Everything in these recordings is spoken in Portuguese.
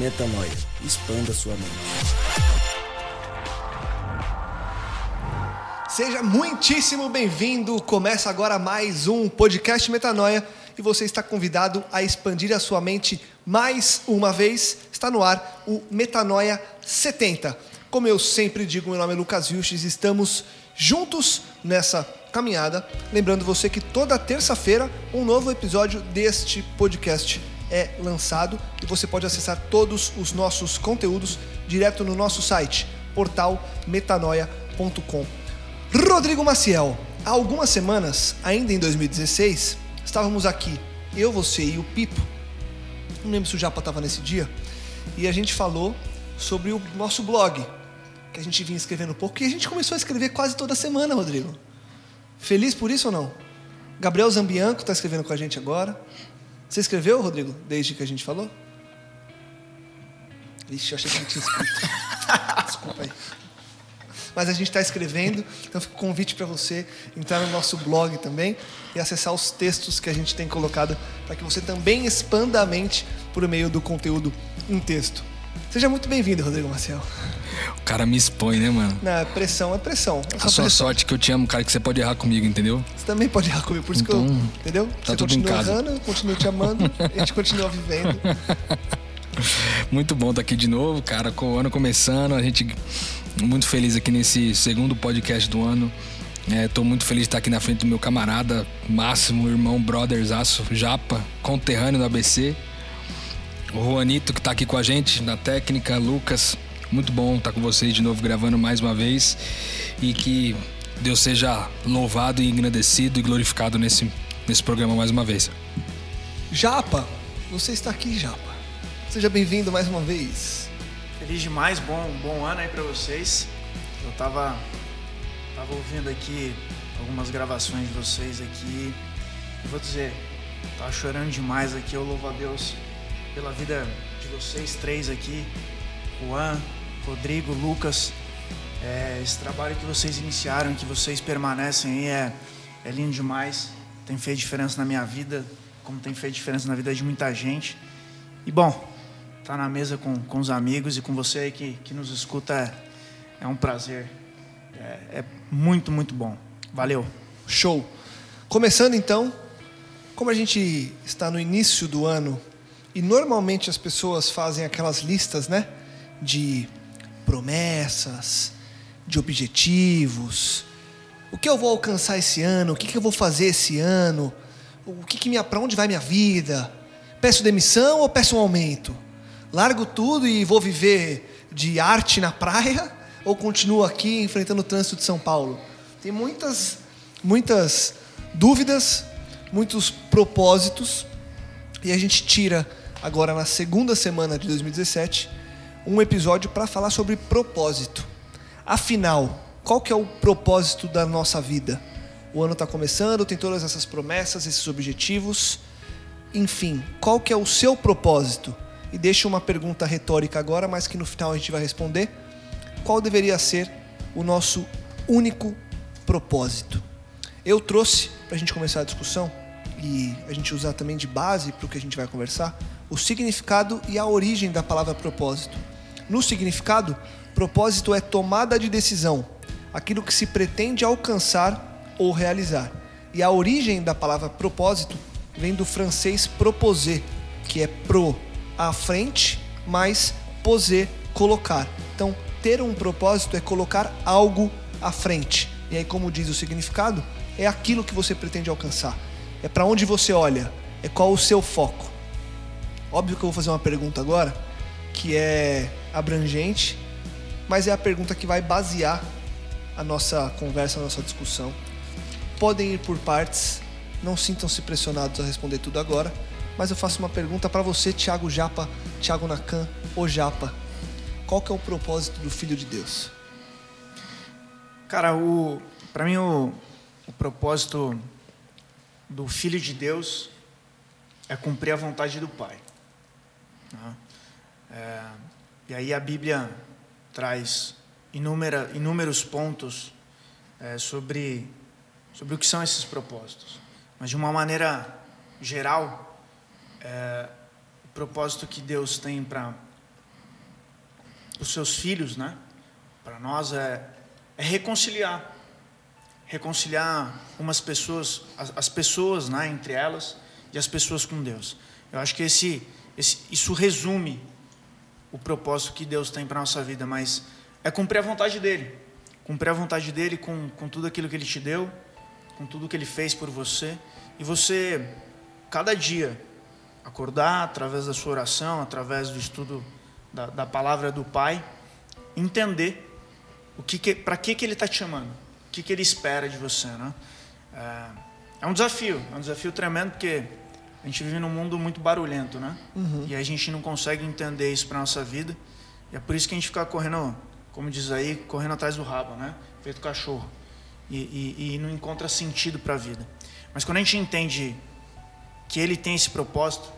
Metanoia. Expanda sua mente. Seja muitíssimo bem-vindo. Começa agora mais um podcast Metanoia e você está convidado a expandir a sua mente mais uma vez. Está no ar o Metanoia 70. Como eu sempre digo, meu nome é Lucas Vilches, estamos juntos nessa caminhada. Lembrando você que toda terça-feira um novo episódio deste podcast é lançado e você pode acessar todos os nossos conteúdos direto no nosso site, portalmetanoia.com. Rodrigo Maciel, há algumas semanas, ainda em 2016, estávamos aqui, eu, você e o Pipo. Não lembro se o Japa estava nesse dia. E a gente falou sobre o nosso blog, que a gente vinha escrevendo pouco, e a gente começou a escrever quase toda semana, Rodrigo. Feliz por isso ou não? Gabriel Zambianco está escrevendo com a gente agora. Você escreveu, Rodrigo, desde que a gente falou? Vixe, eu achei que não tinha escrito. Desculpa aí. Mas a gente está escrevendo, então fica o convite para você entrar no nosso blog também e acessar os textos que a gente tem colocado para que você também expanda a mente por meio do conteúdo em texto. Seja muito bem-vindo, Rodrigo Marcel. O cara me expõe, né, mano? Não, é pressão, é pressão. É a sua pressão. sorte que eu te amo, cara, que você pode errar comigo, entendeu? Você também pode errar comigo, por isso Então, que eu. Entendeu? tá você tudo em continua casa. errando, eu continuo te amando, a gente continua vivendo. Muito bom estar aqui de novo, cara, com o ano começando, a gente muito feliz aqui nesse segundo podcast do ano. É, tô muito feliz de estar aqui na frente do meu camarada, máximo irmão, brotherzaço, Japa, conterrâneo do ABC. O Juanito que tá aqui com a gente na técnica, Lucas. Muito bom estar com vocês de novo gravando mais uma vez e que Deus seja louvado e engrandecido e glorificado nesse, nesse programa mais uma vez. Japa, você está aqui, Japa. Seja bem-vindo mais uma vez. Feliz demais, bom, bom ano aí pra vocês. Eu tava, tava ouvindo aqui algumas gravações de vocês aqui. E vou dizer, tava chorando demais aqui. Eu louvo a Deus pela vida de vocês três aqui. Juan, Rodrigo, Lucas. É, esse trabalho que vocês iniciaram, que vocês permanecem aí é, é lindo demais. Tem feito diferença na minha vida, como tem feito diferença na vida de muita gente. E bom, estar na mesa com, com os amigos e com você aí que, que nos escuta é, é um prazer. É, é muito, muito bom. Valeu. Show. Começando então, como a gente está no início do ano e normalmente as pessoas fazem aquelas listas, né, de promessas, de objetivos, o que eu vou alcançar esse ano, o que, que eu vou fazer esse ano, o que, que minha, para onde vai minha vida, peço demissão ou peço um aumento, largo tudo e vou viver de arte na praia ou continuo aqui enfrentando o trânsito de São Paulo? Tem muitas, muitas dúvidas, muitos propósitos e a gente tira agora na segunda semana de 2017 um episódio para falar sobre propósito. Afinal, qual que é o propósito da nossa vida? O ano está começando, tem todas essas promessas, esses objetivos. Enfim, qual que é o seu propósito? E deixo uma pergunta retórica agora, mas que no final a gente vai responder. Qual deveria ser o nosso único propósito? Eu trouxe, para a gente começar a discussão, e a gente usar também de base para o que a gente vai conversar, o significado e a origem da palavra propósito. No significado, propósito é tomada de decisão, aquilo que se pretende alcançar ou realizar. E a origem da palavra propósito vem do francês proposer, que é pro, à frente, mais poser, colocar. Então, ter um propósito é colocar algo à frente. E aí, como diz o significado, é aquilo que você pretende alcançar. É para onde você olha, é qual o seu foco. Óbvio que eu vou fazer uma pergunta agora que é abrangente, mas é a pergunta que vai basear a nossa conversa, a nossa discussão. Podem ir por partes, não sintam-se pressionados a responder tudo agora, mas eu faço uma pergunta para você, Thiago Japa, Thiago Nakan, o Japa. Qual que é o propósito do Filho de Deus? Cara, o para mim o, o propósito do Filho de Deus é cumprir a vontade do Pai. É, e aí a Bíblia traz inúmera, inúmeros pontos é, sobre, sobre o que são esses propósitos. Mas de uma maneira geral, é, o propósito que Deus tem para os seus filhos, né? Para nós é, é reconciliar, reconciliar umas pessoas, as, as pessoas, né? Entre elas e as pessoas com Deus. Eu acho que esse, isso resume o propósito que Deus tem para a nossa vida, mas é cumprir a vontade dEle. Cumprir a vontade dEle com, com tudo aquilo que Ele te deu, com tudo que Ele fez por você. E você, cada dia, acordar através da sua oração, através do estudo da, da palavra do Pai, entender o que, que para que, que Ele está te chamando, o que, que Ele espera de você. Né? É, é um desafio, é um desafio tremendo, porque a gente vive num mundo muito barulhento, né? Uhum. E a gente não consegue entender isso para nossa vida. E é por isso que a gente fica correndo, como diz aí, correndo atrás do rabo, né? Feito cachorro. E, e, e não encontra sentido para a vida. Mas quando a gente entende que ele tem esse propósito,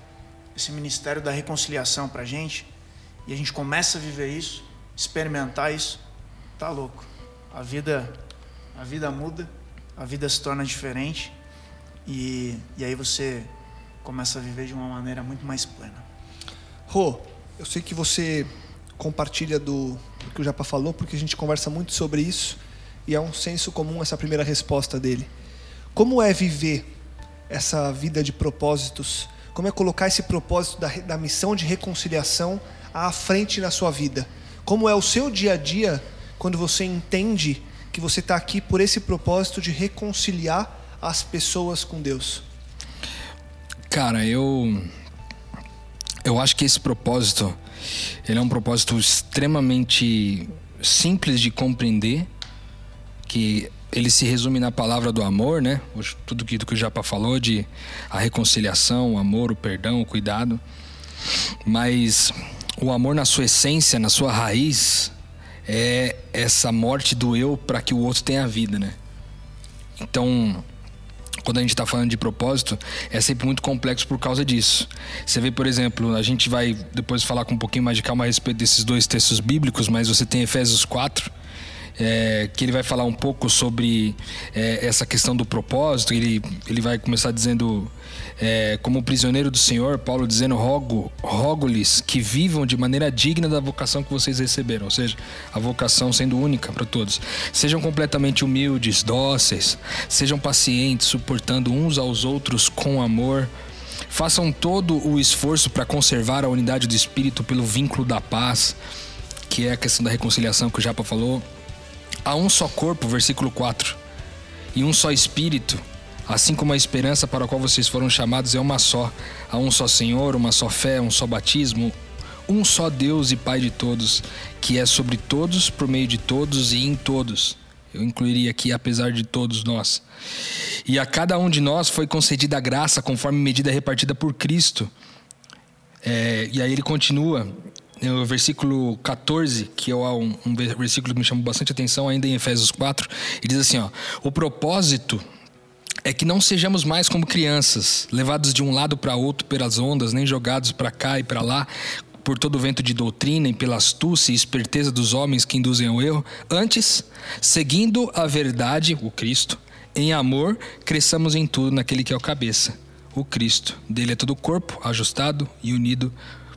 esse ministério da reconciliação para a gente, e a gente começa a viver isso, experimentar isso, tá louco. A vida, a vida muda, a vida se torna diferente. E, e aí você começa a viver de uma maneira muito mais plena. Rô, eu sei que você compartilha do, do que o Japa falou, porque a gente conversa muito sobre isso e é um senso comum essa primeira resposta dele. Como é viver essa vida de propósitos? Como é colocar esse propósito da, da missão de reconciliação à frente na sua vida? Como é o seu dia a dia quando você entende que você está aqui por esse propósito de reconciliar as pessoas com Deus? Cara, eu eu acho que esse propósito ele é um propósito extremamente simples de compreender, que ele se resume na palavra do amor, né? Tudo que, que o Japa falou de a reconciliação, o amor, o perdão, o cuidado. Mas o amor na sua essência, na sua raiz, é essa morte do eu para que o outro tenha vida, né? Então, quando a gente está falando de propósito, é sempre muito complexo por causa disso. Você vê, por exemplo, a gente vai depois falar com um pouquinho mais de calma a respeito desses dois textos bíblicos, mas você tem Efésios 4, é, que ele vai falar um pouco sobre é, essa questão do propósito. Ele, ele vai começar dizendo, é, como prisioneiro do Senhor, Paulo dizendo: rogo, rogo-lhes que vivam de maneira digna da vocação que vocês receberam, ou seja, a vocação sendo única para todos. Sejam completamente humildes, dóceis, sejam pacientes, suportando uns aos outros com amor. Façam todo o esforço para conservar a unidade do espírito pelo vínculo da paz, que é a questão da reconciliação que o Japa falou. Há um só corpo, versículo 4, e um só espírito, assim como a esperança para a qual vocês foram chamados é uma só. Há um só Senhor, uma só fé, um só batismo, um só Deus e Pai de todos, que é sobre todos, por meio de todos e em todos. Eu incluiria aqui, apesar de todos nós. E a cada um de nós foi concedida a graça conforme medida repartida por Cristo. É, e aí ele continua, no versículo 14, que é um, um versículo que me chamou bastante atenção, ainda em Efésios 4, ele diz assim: ó, o propósito é que não sejamos mais como crianças, levados de um lado para outro pelas ondas, nem jogados para cá e para lá por todo o vento de doutrina e pela astúcia e esperteza dos homens que induzem ao erro. Antes, seguindo a verdade, o Cristo, em amor, cresçamos em tudo naquele que é o cabeça, o Cristo. Dele é todo o corpo, ajustado e unido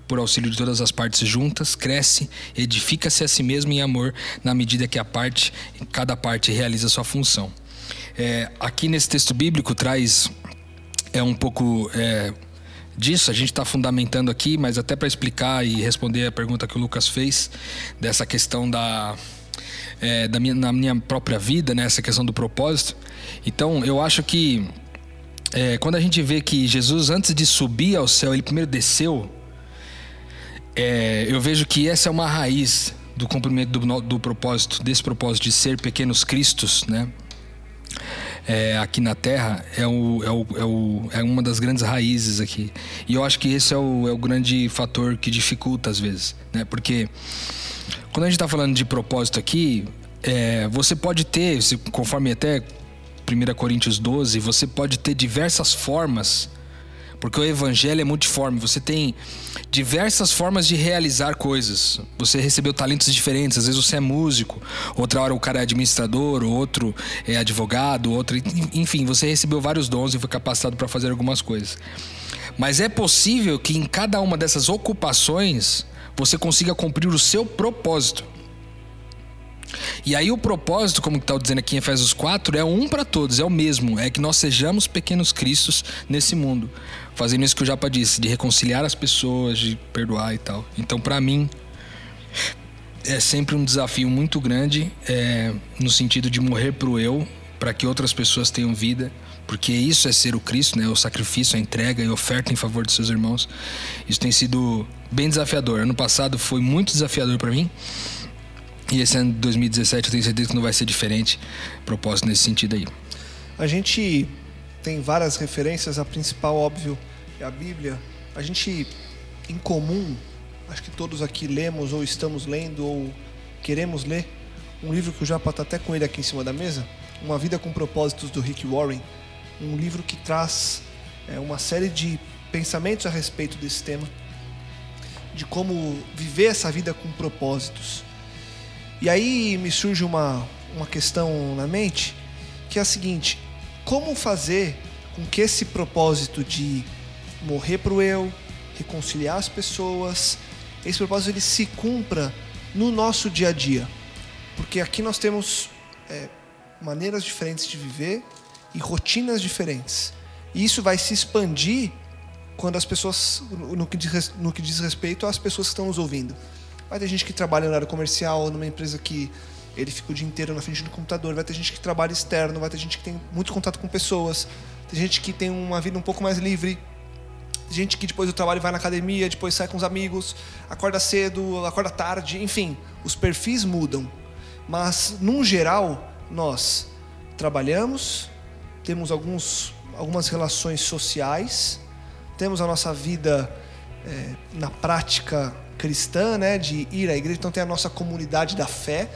por auxílio de todas as partes juntas, cresce, edifica-se a si mesmo em amor, na medida que a parte, cada parte realiza sua função. É, aqui nesse texto bíblico traz é um pouco é, disso, a gente está fundamentando aqui, mas até para explicar e responder a pergunta que o Lucas fez, dessa questão da, é, da minha, na minha própria vida, né, essa questão do propósito. Então, eu acho que é, quando a gente vê que Jesus, antes de subir ao céu, ele primeiro desceu, é, eu vejo que essa é uma raiz do cumprimento do, do propósito, desse propósito de ser pequenos cristos, né? É, aqui na Terra é, o, é, o, é, o, é, uma das grandes raízes aqui. E eu acho que esse é o, é o grande fator que dificulta às vezes, né? Porque quando a gente está falando de propósito aqui, é, você pode ter, conforme até 1 Coríntios 12, você pode ter diversas formas porque o evangelho é multiforme. Você tem diversas formas de realizar coisas. Você recebeu talentos diferentes. Às vezes você é músico, outra hora o cara é administrador, outro é advogado, outro. Enfim, você recebeu vários dons e foi capacitado para fazer algumas coisas. Mas é possível que em cada uma dessas ocupações você consiga cumprir o seu propósito. E aí o propósito, como está dizendo aqui em Efésios 4, é um para todos, é o mesmo, é que nós sejamos pequenos cristos nesse mundo, fazendo isso que o Japa disse, de reconciliar as pessoas, de perdoar e tal. Então, para mim, é sempre um desafio muito grande, é, no sentido de morrer pro eu, para que outras pessoas tenham vida, porque isso é ser o Cristo, né? O sacrifício, a entrega e oferta em favor de seus irmãos. Isso tem sido bem desafiador. Ano passado foi muito desafiador para mim. E esse ano de 2017 eu tenho certeza que não vai ser diferente. Propósito nesse sentido aí. A gente tem várias referências, a principal, óbvio, é a Bíblia. A gente, em comum, acho que todos aqui lemos ou estamos lendo ou queremos ler um livro que o Japa está até com ele aqui em cima da mesa, Uma Vida com Propósitos, do Rick Warren. Um livro que traz é, uma série de pensamentos a respeito desse tema, de como viver essa vida com propósitos. E aí me surge uma, uma questão na mente, que é a seguinte: como fazer com que esse propósito de morrer para o eu, reconciliar as pessoas, esse propósito ele se cumpra no nosso dia a dia? Porque aqui nós temos é, maneiras diferentes de viver e rotinas diferentes. E isso vai se expandir quando as pessoas, no que diz, no que diz respeito às pessoas que estão nos ouvindo. Vai ter gente que trabalha na área comercial, numa empresa que ele fica o dia inteiro na frente do computador. Vai ter gente que trabalha externo, vai ter gente que tem muito contato com pessoas. Tem gente que tem uma vida um pouco mais livre. Tem gente que depois do trabalho vai na academia, depois sai com os amigos, acorda cedo, acorda tarde. Enfim, os perfis mudam. Mas, num geral, nós trabalhamos, temos alguns, algumas relações sociais, temos a nossa vida é, na prática cristã, né, de ir à igreja. Então tem a nossa comunidade da fé.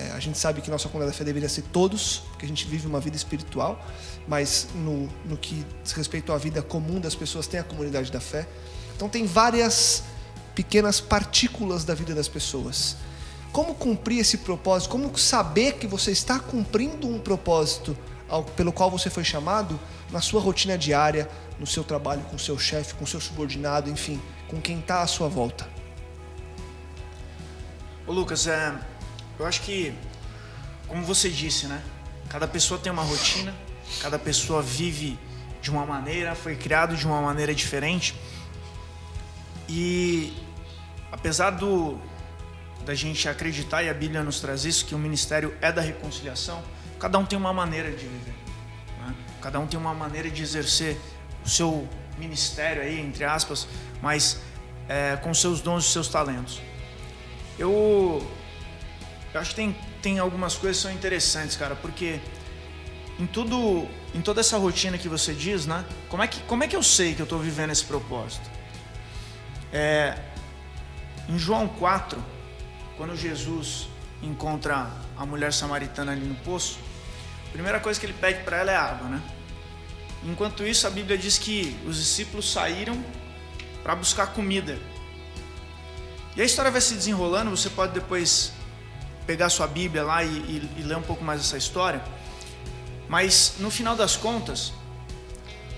É, a gente sabe que nossa comunidade da fé deveria ser todos, porque a gente vive uma vida espiritual, mas no, no que diz respeito à vida comum das pessoas, tem a comunidade da fé. Então tem várias pequenas partículas da vida das pessoas. Como cumprir esse propósito? Como saber que você está cumprindo um propósito ao, pelo qual você foi chamado na sua rotina diária, no seu trabalho com seu chefe, com seu subordinado, enfim, com quem está à sua volta? Ô Lucas, é, eu acho que, como você disse, né? Cada pessoa tem uma rotina, cada pessoa vive de uma maneira, foi criado de uma maneira diferente. E apesar do da gente acreditar e a Bíblia nos traz isso que o ministério é da reconciliação, cada um tem uma maneira de viver. Né? Cada um tem uma maneira de exercer o seu ministério aí, entre aspas, mas é, com seus dons e seus talentos. Eu, eu acho que tem, tem algumas coisas que são interessantes, cara, porque em tudo, em toda essa rotina que você diz, né? Como é que, como é que eu sei que eu estou vivendo esse propósito? É, em João 4, quando Jesus encontra a mulher samaritana ali no poço, a primeira coisa que ele pede para ela é água, né? Enquanto isso, a Bíblia diz que os discípulos saíram para buscar comida. E a história vai se desenrolando, você pode depois pegar sua Bíblia lá e, e, e ler um pouco mais essa história. Mas no final das contas,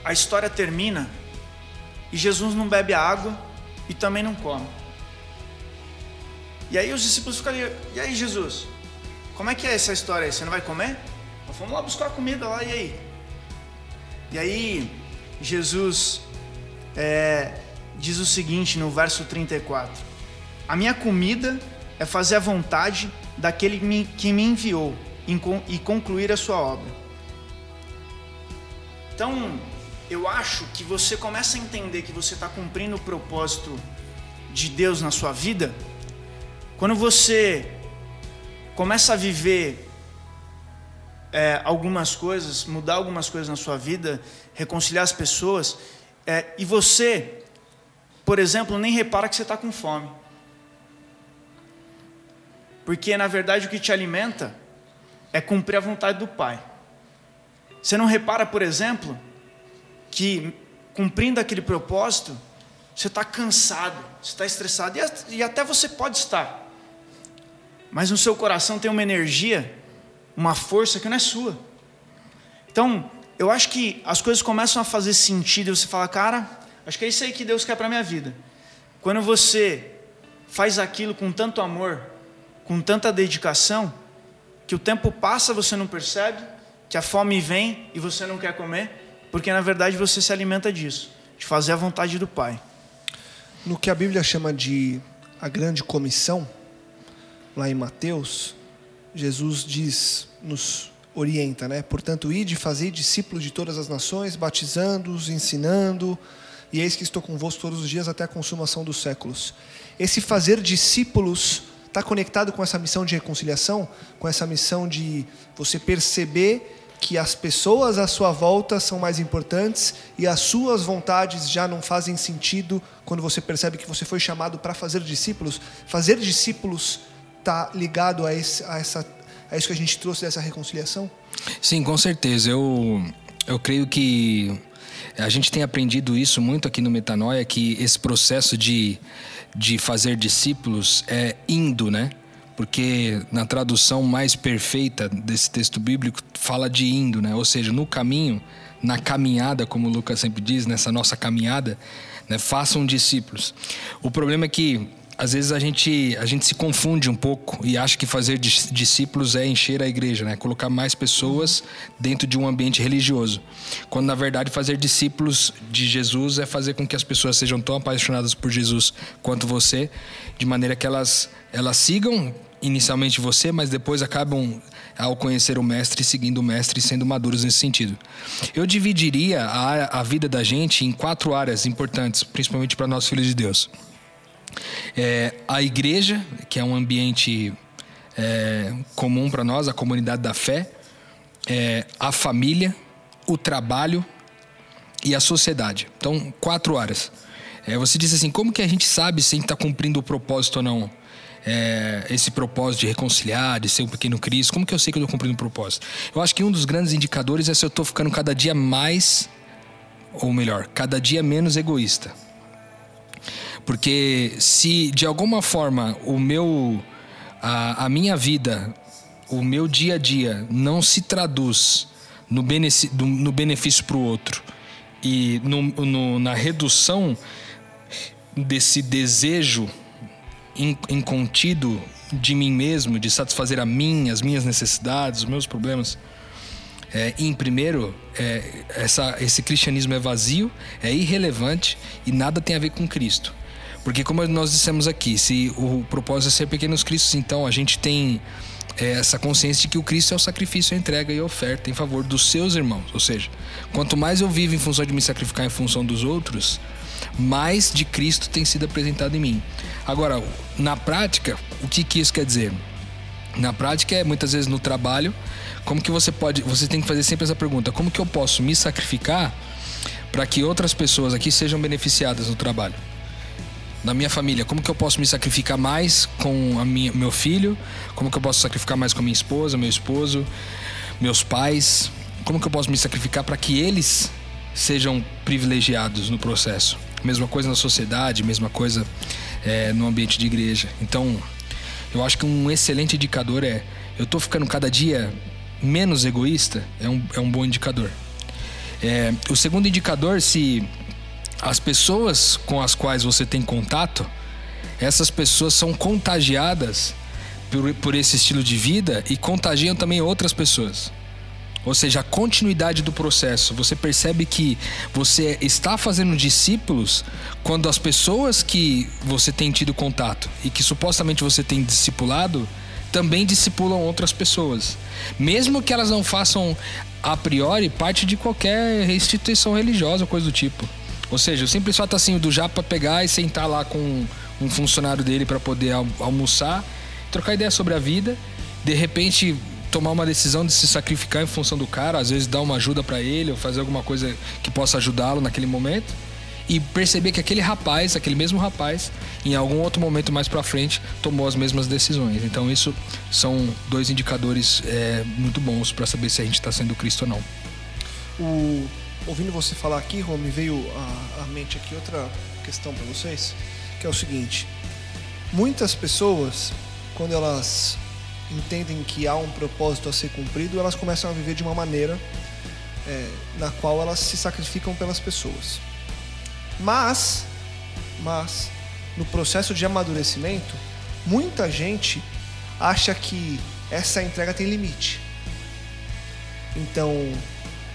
a história termina e Jesus não bebe a água e também não come. E aí os discípulos ficam ali, e aí Jesus, como é que é essa história aí? Você não vai comer? Então, vamos lá buscar comida lá, e aí? E aí Jesus é, diz o seguinte no verso 34: A minha comida é fazer a vontade daquele que me enviou e concluir a sua obra. Então, eu acho que você começa a entender que você está cumprindo o propósito de Deus na sua vida quando você começa a viver é, algumas coisas, mudar algumas coisas na sua vida, reconciliar as pessoas, é, e você, por exemplo, nem repara que você está com fome. Porque na verdade o que te alimenta é cumprir a vontade do Pai. Você não repara, por exemplo, que cumprindo aquele propósito, você está cansado, você está estressado, e até você pode estar, mas no seu coração tem uma energia, uma força que não é sua. Então, eu acho que as coisas começam a fazer sentido e você fala, cara, acho que é isso aí que Deus quer para minha vida. Quando você faz aquilo com tanto amor, com tanta dedicação, que o tempo passa, você não percebe, que a fome vem e você não quer comer, porque na verdade você se alimenta disso, de fazer a vontade do Pai. No que a Bíblia chama de a grande comissão, lá em Mateus, Jesus diz, nos orienta, né? Portanto, ide fazer discípulos de todas as nações, batizando-os, ensinando, e eis que estou convosco todos os dias até a consumação dos séculos. Esse fazer discípulos está conectado com essa missão de reconciliação, com essa missão de você perceber que as pessoas à sua volta são mais importantes e as suas vontades já não fazem sentido quando você percebe que você foi chamado para fazer discípulos. Fazer discípulos está ligado a, esse, a, essa, a isso que a gente trouxe dessa reconciliação? Sim, com certeza. Eu, eu creio que a gente tem aprendido isso muito aqui no Metanoia, que esse processo de, de fazer discípulos é indo, né? porque na tradução mais perfeita desse texto bíblico fala de indo, né? Ou seja, no caminho, na caminhada, como o Lucas sempre diz, nessa nossa caminhada, né? façam discípulos. O problema é que às vezes a gente, a gente se confunde um pouco e acha que fazer discípulos é encher a igreja, né? Colocar mais pessoas dentro de um ambiente religioso. Quando na verdade fazer discípulos de Jesus é fazer com que as pessoas sejam tão apaixonadas por Jesus quanto você, de maneira que elas elas sigam inicialmente você, mas depois acabam ao conhecer o mestre, seguindo o mestre e sendo maduros nesse sentido. Eu dividiria a, a vida da gente em quatro áreas importantes, principalmente para nós filhos de Deus. É, a igreja, que é um ambiente é, comum para nós, a comunidade da fé, é, a família, o trabalho e a sociedade. Então, quatro áreas. É, você disse assim, como que a gente sabe se a gente está cumprindo o propósito ou não? é, esse propósito de reconciliar, de ser um pequeno Cristo? Como que eu sei que eu estou cumprindo o propósito? Eu acho que um dos grandes indicadores é se eu estou ficando cada dia mais, ou melhor, cada dia menos egoísta. Porque se de alguma forma o meu, a, a minha vida, o meu dia a dia não se traduz no, no benefício para o outro e no, no, na redução desse desejo incontido de mim mesmo, de satisfazer a mim, as minhas necessidades, os meus problemas. É, em primeiro, é, essa, esse cristianismo é vazio, é irrelevante e nada tem a ver com Cristo. Porque, como nós dissemos aqui, se o propósito é ser pequenos cristos, então a gente tem é, essa consciência de que o Cristo é o sacrifício, a entrega e a oferta em favor dos seus irmãos. Ou seja, quanto mais eu vivo em função de me sacrificar em função dos outros, mais de Cristo tem sido apresentado em mim. Agora, na prática, o que, que isso quer dizer? Na prática é muitas vezes no trabalho, como que você pode, você tem que fazer sempre essa pergunta: como que eu posso me sacrificar para que outras pessoas aqui sejam beneficiadas no trabalho? Na minha família, como que eu posso me sacrificar mais com a minha, meu filho? Como que eu posso sacrificar mais com a minha esposa, meu esposo, meus pais? Como que eu posso me sacrificar para que eles sejam privilegiados no processo? Mesma coisa na sociedade, mesma coisa é, no ambiente de igreja. Então, eu acho que um excelente indicador é: eu estou ficando cada dia menos egoísta, é um, é um bom indicador. É, o segundo indicador, se as pessoas com as quais você tem contato, essas pessoas são contagiadas por, por esse estilo de vida e contagiam também outras pessoas. ou seja, a continuidade do processo. Você percebe que você está fazendo discípulos quando as pessoas que você tem tido contato e que supostamente você tem discipulado também discipulam outras pessoas. Mesmo que elas não façam a priori parte de qualquer instituição religiosa coisa do tipo. Ou seja, o simples fato assim do Japa pegar e sentar lá com um funcionário dele para poder almoçar, trocar ideia sobre a vida, de repente tomar uma decisão de se sacrificar em função do cara, às vezes dar uma ajuda para ele ou fazer alguma coisa que possa ajudá-lo naquele momento e perceber que aquele rapaz, aquele mesmo rapaz, em algum outro momento mais para frente, tomou as mesmas decisões. Então isso são dois indicadores é, muito bons para saber se a gente está sendo Cristo ou não. O, ouvindo você falar aqui, Rô, me veio à, à mente aqui outra questão para vocês, que é o seguinte: muitas pessoas, quando elas entendem que há um propósito a ser cumprido, elas começam a viver de uma maneira é, na qual elas se sacrificam pelas pessoas. Mas, mas, no processo de amadurecimento, muita gente acha que essa entrega tem limite. Então,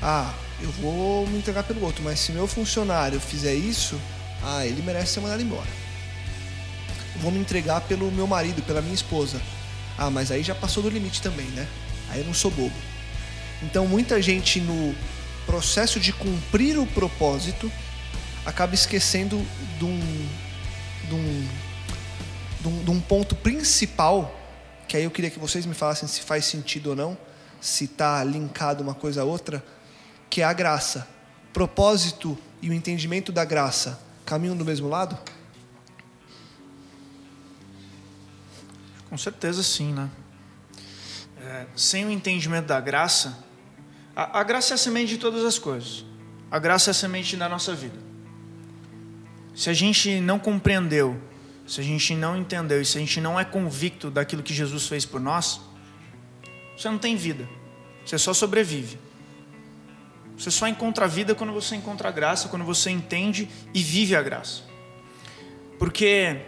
ah, eu vou me entregar pelo outro, mas se meu funcionário fizer isso, ah, ele merece ser mandado embora. Eu vou me entregar pelo meu marido, pela minha esposa. Ah, mas aí já passou do limite também, né? Aí eu não sou bobo. Então, muita gente no processo de cumprir o propósito acaba esquecendo de um, de um, de um, de um ponto principal, que aí eu queria que vocês me falassem se faz sentido ou não, se está linkado uma coisa a outra, que é a graça. Propósito e o entendimento da graça caminham do mesmo lado? Com certeza sim, né? É, sem o entendimento da graça, a, a graça é a semente de todas as coisas. A graça é a semente da nossa vida. Se a gente não compreendeu, se a gente não entendeu e se a gente não é convicto daquilo que Jesus fez por nós, você não tem vida. Você só sobrevive. Você só encontra a vida quando você encontra a graça, quando você entende e vive a graça. Porque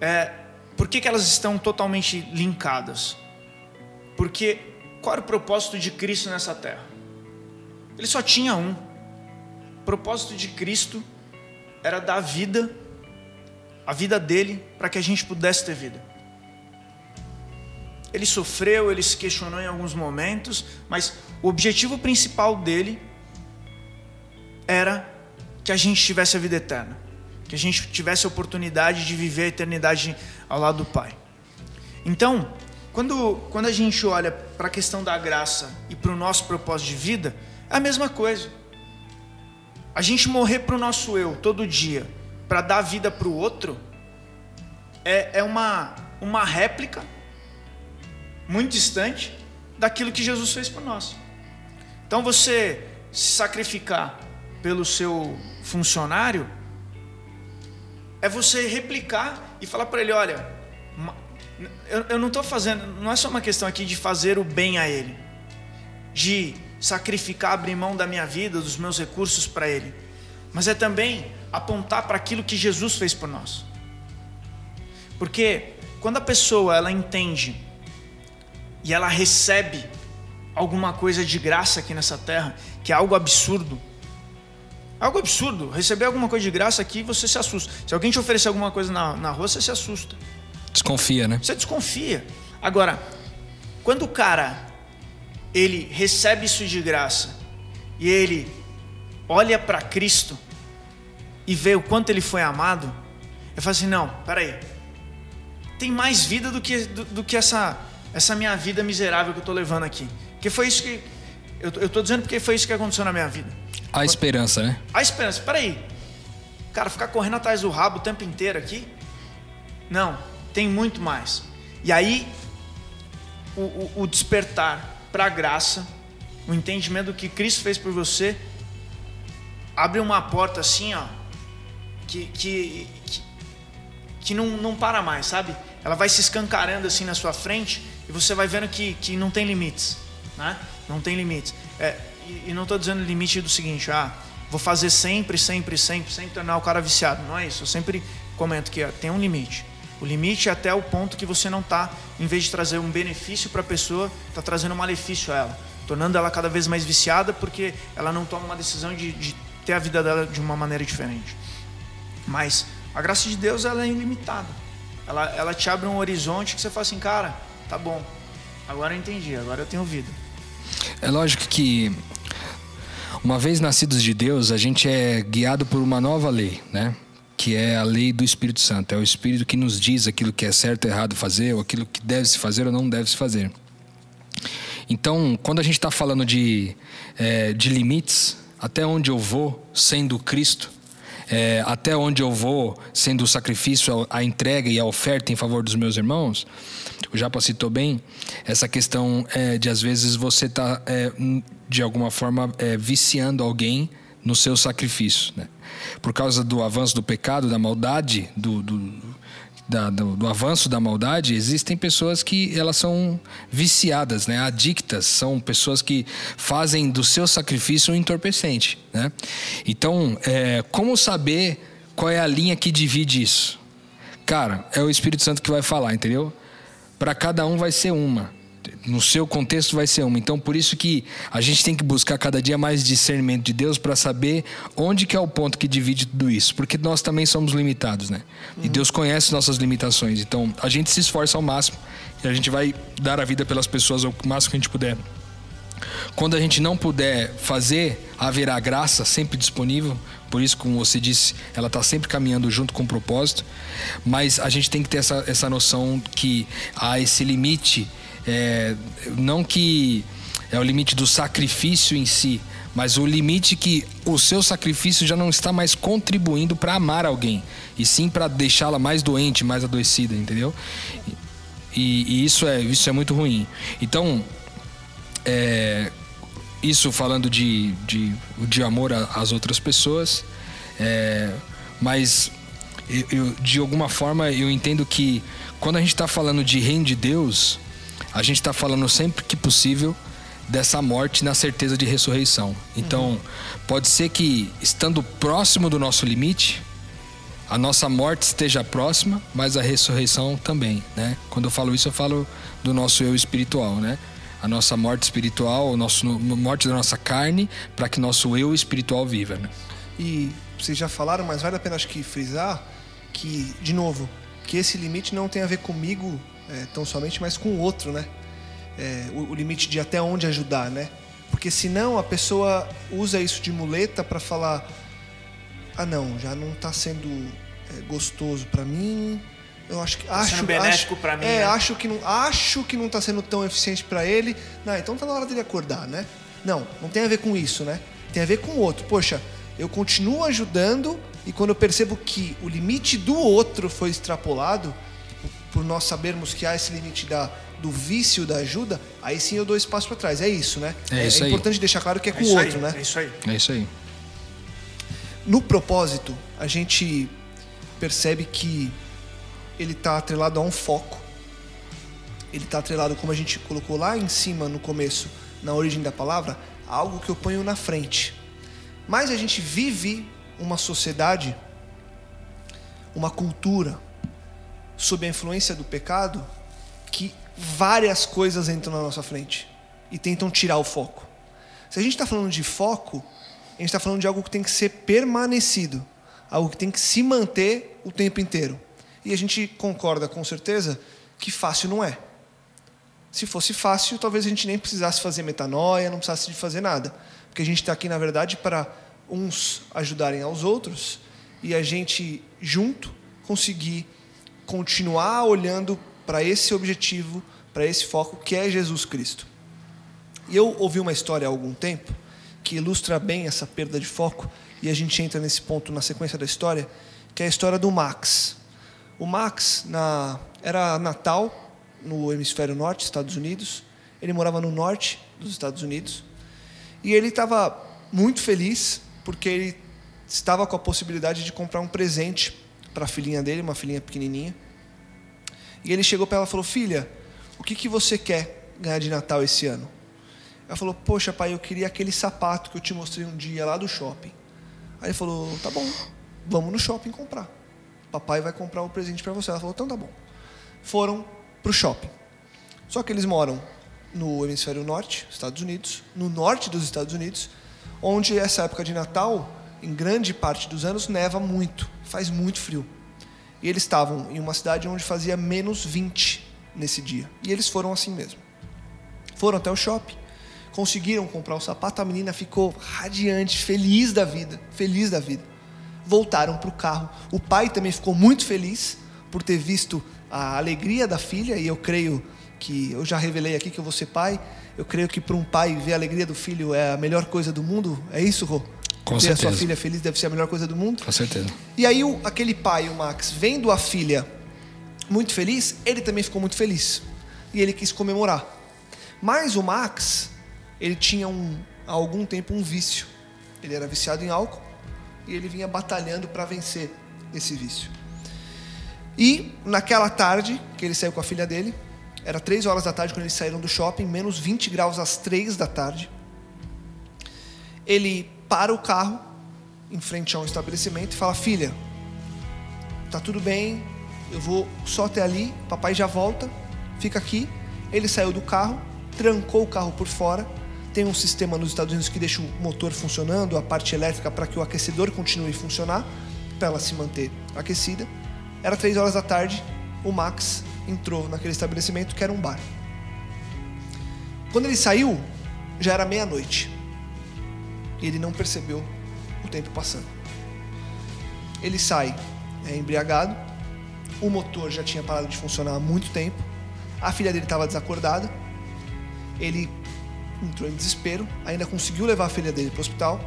é, por que, que elas estão totalmente linkadas? Porque qual era o propósito de Cristo nessa terra? Ele só tinha um. O propósito de Cristo era dar vida, a vida dele, para que a gente pudesse ter vida. Ele sofreu, ele se questionou em alguns momentos, mas o objetivo principal dele era que a gente tivesse a vida eterna, que a gente tivesse a oportunidade de viver a eternidade ao lado do Pai. Então, quando, quando a gente olha para a questão da graça e para o nosso propósito de vida, é a mesma coisa. A gente morrer para o nosso eu todo dia, para dar vida para o outro, é, é uma, uma réplica muito distante daquilo que Jesus fez por nós. Então você se sacrificar pelo seu funcionário é você replicar e falar para ele: olha, eu, não estou fazendo, não é só uma questão aqui de fazer o bem a ele, de sacrificar, abrir mão da minha vida, dos meus recursos para Ele, mas é também apontar para aquilo que Jesus fez por nós. Porque quando a pessoa ela entende e ela recebe alguma coisa de graça aqui nessa terra, que é algo absurdo, algo absurdo, receber alguma coisa de graça aqui você se assusta. Se alguém te oferecer alguma coisa na, na rua, você se assusta. Desconfia, né? Você desconfia. Agora, quando o cara ele recebe isso de graça e ele olha para Cristo e vê o quanto ele foi amado, eu falo assim: não, peraí, tem mais vida do que, do, do que essa, essa minha vida miserável que eu estou levando aqui. Que foi isso que. Eu estou dizendo porque foi isso que aconteceu na minha vida. A esperança, né? A esperança, peraí. Cara, ficar correndo atrás do rabo o tempo inteiro aqui? Não, tem muito mais. E aí, o, o, o despertar para a graça, o entendimento do que Cristo fez por você, abre uma porta assim, ó, que, que, que, que não, não para mais, sabe? Ela vai se escancarando assim na sua frente e você vai vendo que, que não tem limites, né? Não tem limites. É, e, e, não estou dizendo limite do seguinte, ah, vou fazer sempre, sempre, sempre, sempre tornar o cara viciado. Não é isso. Eu sempre comento que ó, tem um limite. O limite é até o ponto que você não está, em vez de trazer um benefício para a pessoa, está trazendo um malefício a ela, tornando ela cada vez mais viciada porque ela não toma uma decisão de, de ter a vida dela de uma maneira diferente. Mas a graça de Deus ela é ilimitada. Ela, ela te abre um horizonte que você fala assim, cara, tá bom, agora eu entendi, agora eu tenho vida. É lógico que uma vez nascidos de Deus, a gente é guiado por uma nova lei, né? Que é a lei do Espírito Santo. É o Espírito que nos diz aquilo que é certo ou errado fazer, ou aquilo que deve se fazer ou não deve se fazer. Então, quando a gente está falando de, é, de limites, até onde eu vou sendo Cristo, é, até onde eu vou sendo o sacrifício, a entrega e a oferta em favor dos meus irmãos, o Japa citou bem essa questão é, de às vezes você tá é, de alguma forma é, viciando alguém no seu sacrifício, né? Por causa do avanço do pecado, da maldade, do, do, da, do, do, avanço da maldade, existem pessoas que elas são viciadas, né? adictas, são pessoas que fazem do seu sacrifício um entorpecente. Né? Então, é, como saber qual é a linha que divide isso? Cara, é o Espírito Santo que vai falar, entendeu? Para cada um vai ser uma no seu contexto vai ser uma. Então, por isso que a gente tem que buscar cada dia mais discernimento de Deus para saber onde que é o ponto que divide tudo isso, porque nós também somos limitados, né? E Deus conhece nossas limitações. Então, a gente se esforça ao máximo e a gente vai dar a vida pelas pessoas o máximo que a gente puder. Quando a gente não puder fazer, haverá graça sempre disponível. Por isso, como você disse, ela está sempre caminhando junto com o propósito. Mas a gente tem que ter essa, essa noção que há esse limite é, não que é o limite do sacrifício em si, mas o limite que o seu sacrifício já não está mais contribuindo para amar alguém, e sim para deixá-la mais doente, mais adoecida, entendeu? E, e, isso é isso é muito ruim. Então, é, isso falando de, de, de amor às outras pessoas, é, mas eu, eu, de alguma forma eu entendo que quando a gente está falando de reino de Deus, a gente está falando sempre que possível dessa morte na certeza de ressurreição. Então, uhum. pode ser que estando próximo do nosso limite, a nossa morte esteja próxima, mas a ressurreição também, né? Quando eu falo isso, eu falo do nosso eu espiritual, né? A nossa morte espiritual, a morte da nossa carne, para que nosso eu espiritual viva, né? E vocês já falaram, mas vale a pena acho que frisar que, de novo, que esse limite não tem a ver comigo é, tão somente, mas com o outro, né? É, o, o, limite de até onde ajudar, né? Porque senão a pessoa usa isso de muleta para falar: ah, não, já não está sendo é, gostoso para mim. Eu acho que tá acho sendo benéfico para mim. É, né? acho que não acho que não está sendo tão eficiente para ele. Não, então tá na hora dele acordar, né? Não, não tem a ver com isso, né? Tem a ver com o outro. Poxa, eu continuo ajudando e quando eu percebo que o limite do outro foi extrapolado, por nós sabermos que há esse limite da, do vício da ajuda, aí sim eu dou espaço para trás. É isso, né? É, isso é importante deixar claro que é, é com o outro, aí, né? É isso aí. É isso aí. No propósito, a gente percebe que ele está atrelado a um foco. Ele está atrelado, como a gente colocou lá em cima no começo, na origem da palavra, a algo que eu ponho na frente. Mas a gente vive uma sociedade, uma cultura, sob a influência do pecado, que várias coisas entram na nossa frente e tentam tirar o foco. Se a gente está falando de foco, a gente está falando de algo que tem que ser permanecido, algo que tem que se manter o tempo inteiro. E a gente concorda com certeza que fácil não é. Se fosse fácil, talvez a gente nem precisasse fazer metanoia, não precisasse de fazer nada. Porque a gente está aqui, na verdade, para uns ajudarem aos outros e a gente, junto, conseguir continuar olhando para esse objetivo, para esse foco que é Jesus Cristo. E eu ouvi uma história há algum tempo que ilustra bem essa perda de foco e a gente entra nesse ponto na sequência da história, que é a história do Max. O Max na, era Natal no hemisfério norte, Estados Unidos. Ele morava no norte dos Estados Unidos e ele estava muito feliz porque ele estava com a possibilidade de comprar um presente para a filhinha dele, uma filhinha pequenininha. E ele chegou para ela e falou: Filha, o que, que você quer ganhar de Natal esse ano? Ela falou: Poxa, pai, eu queria aquele sapato que eu te mostrei um dia lá do shopping. Aí ele falou: Tá bom, vamos no shopping comprar. papai vai comprar um presente para você. Ela falou: então tá bom. Foram pro shopping. Só que eles moram no hemisfério norte, Estados Unidos, no norte dos Estados Unidos, onde essa época de Natal, em grande parte dos anos, neva muito, faz muito frio. E eles estavam em uma cidade onde fazia menos 20 nesse dia. E eles foram assim mesmo. Foram até o shopping, conseguiram comprar o sapato, a menina ficou radiante, feliz da vida, feliz da vida. Voltaram para o carro. O pai também ficou muito feliz por ter visto a alegria da filha, e eu creio que eu já revelei aqui que eu vou ser pai. Eu creio que para um pai ver a alegria do filho é a melhor coisa do mundo. É isso, Rô? Com Ter certeza. a sua filha feliz deve ser a melhor coisa do mundo. Com certeza. E aí o, aquele pai, o Max, vendo a filha muito feliz, ele também ficou muito feliz. E ele quis comemorar. Mas o Max, ele tinha um, há algum tempo um vício. Ele era viciado em álcool e ele vinha batalhando para vencer esse vício. E naquela tarde que ele saiu com a filha dele, era três horas da tarde quando eles saíram do shopping, menos 20 graus às três da tarde. Ele para o carro em frente a um estabelecimento e fala: Filha, tá tudo bem, eu vou só até ali, papai já volta, fica aqui. Ele saiu do carro, trancou o carro por fora. Tem um sistema nos Estados Unidos que deixa o motor funcionando, a parte elétrica, para que o aquecedor continue a funcionar, para ela se manter aquecida. Era três horas da tarde, o Max entrou naquele estabelecimento que era um bar. Quando ele saiu, já era meia-noite. E ele não percebeu o tempo passando. Ele sai é, embriagado, o motor já tinha parado de funcionar há muito tempo, a filha dele estava desacordada, ele entrou em desespero, ainda conseguiu levar a filha dele para o hospital.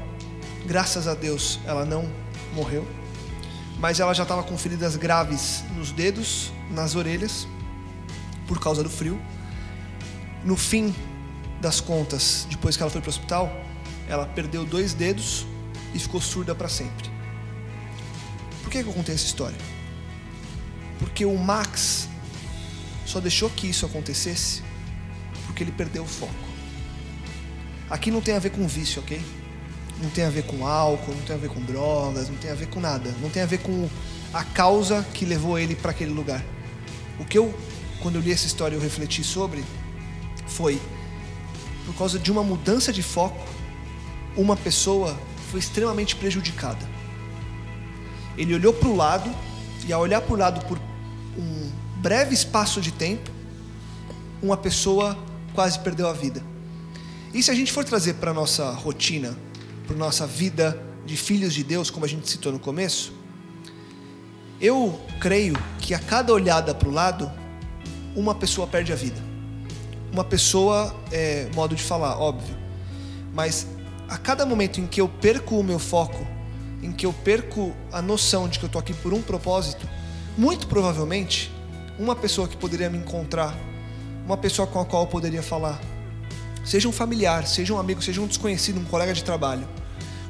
Graças a Deus ela não morreu, mas ela já estava com feridas graves nos dedos, nas orelhas, por causa do frio. No fim das contas, depois que ela foi para o hospital, ela perdeu dois dedos e ficou surda para sempre. Por que que eu contei essa história? Porque o Max só deixou que isso acontecesse porque ele perdeu o foco. Aqui não tem a ver com vício, ok? Não tem a ver com álcool, não tem a ver com drogas, não tem a ver com nada. Não tem a ver com a causa que levou ele para aquele lugar. O que eu, quando eu li essa história, eu refleti sobre foi por causa de uma mudança de foco, uma pessoa foi extremamente prejudicada. Ele olhou para o lado e ao olhar para o lado por um breve espaço de tempo, uma pessoa quase perdeu a vida. E se a gente for trazer para nossa rotina, para nossa vida de filhos de Deus, como a gente citou no começo, eu creio que a cada olhada para o lado, uma pessoa perde a vida. Uma pessoa, é modo de falar, óbvio. Mas a cada momento em que eu perco o meu foco, em que eu perco a noção de que eu estou aqui por um propósito, muito provavelmente, uma pessoa que poderia me encontrar, uma pessoa com a qual eu poderia falar, seja um familiar, seja um amigo, seja um desconhecido, um colega de trabalho,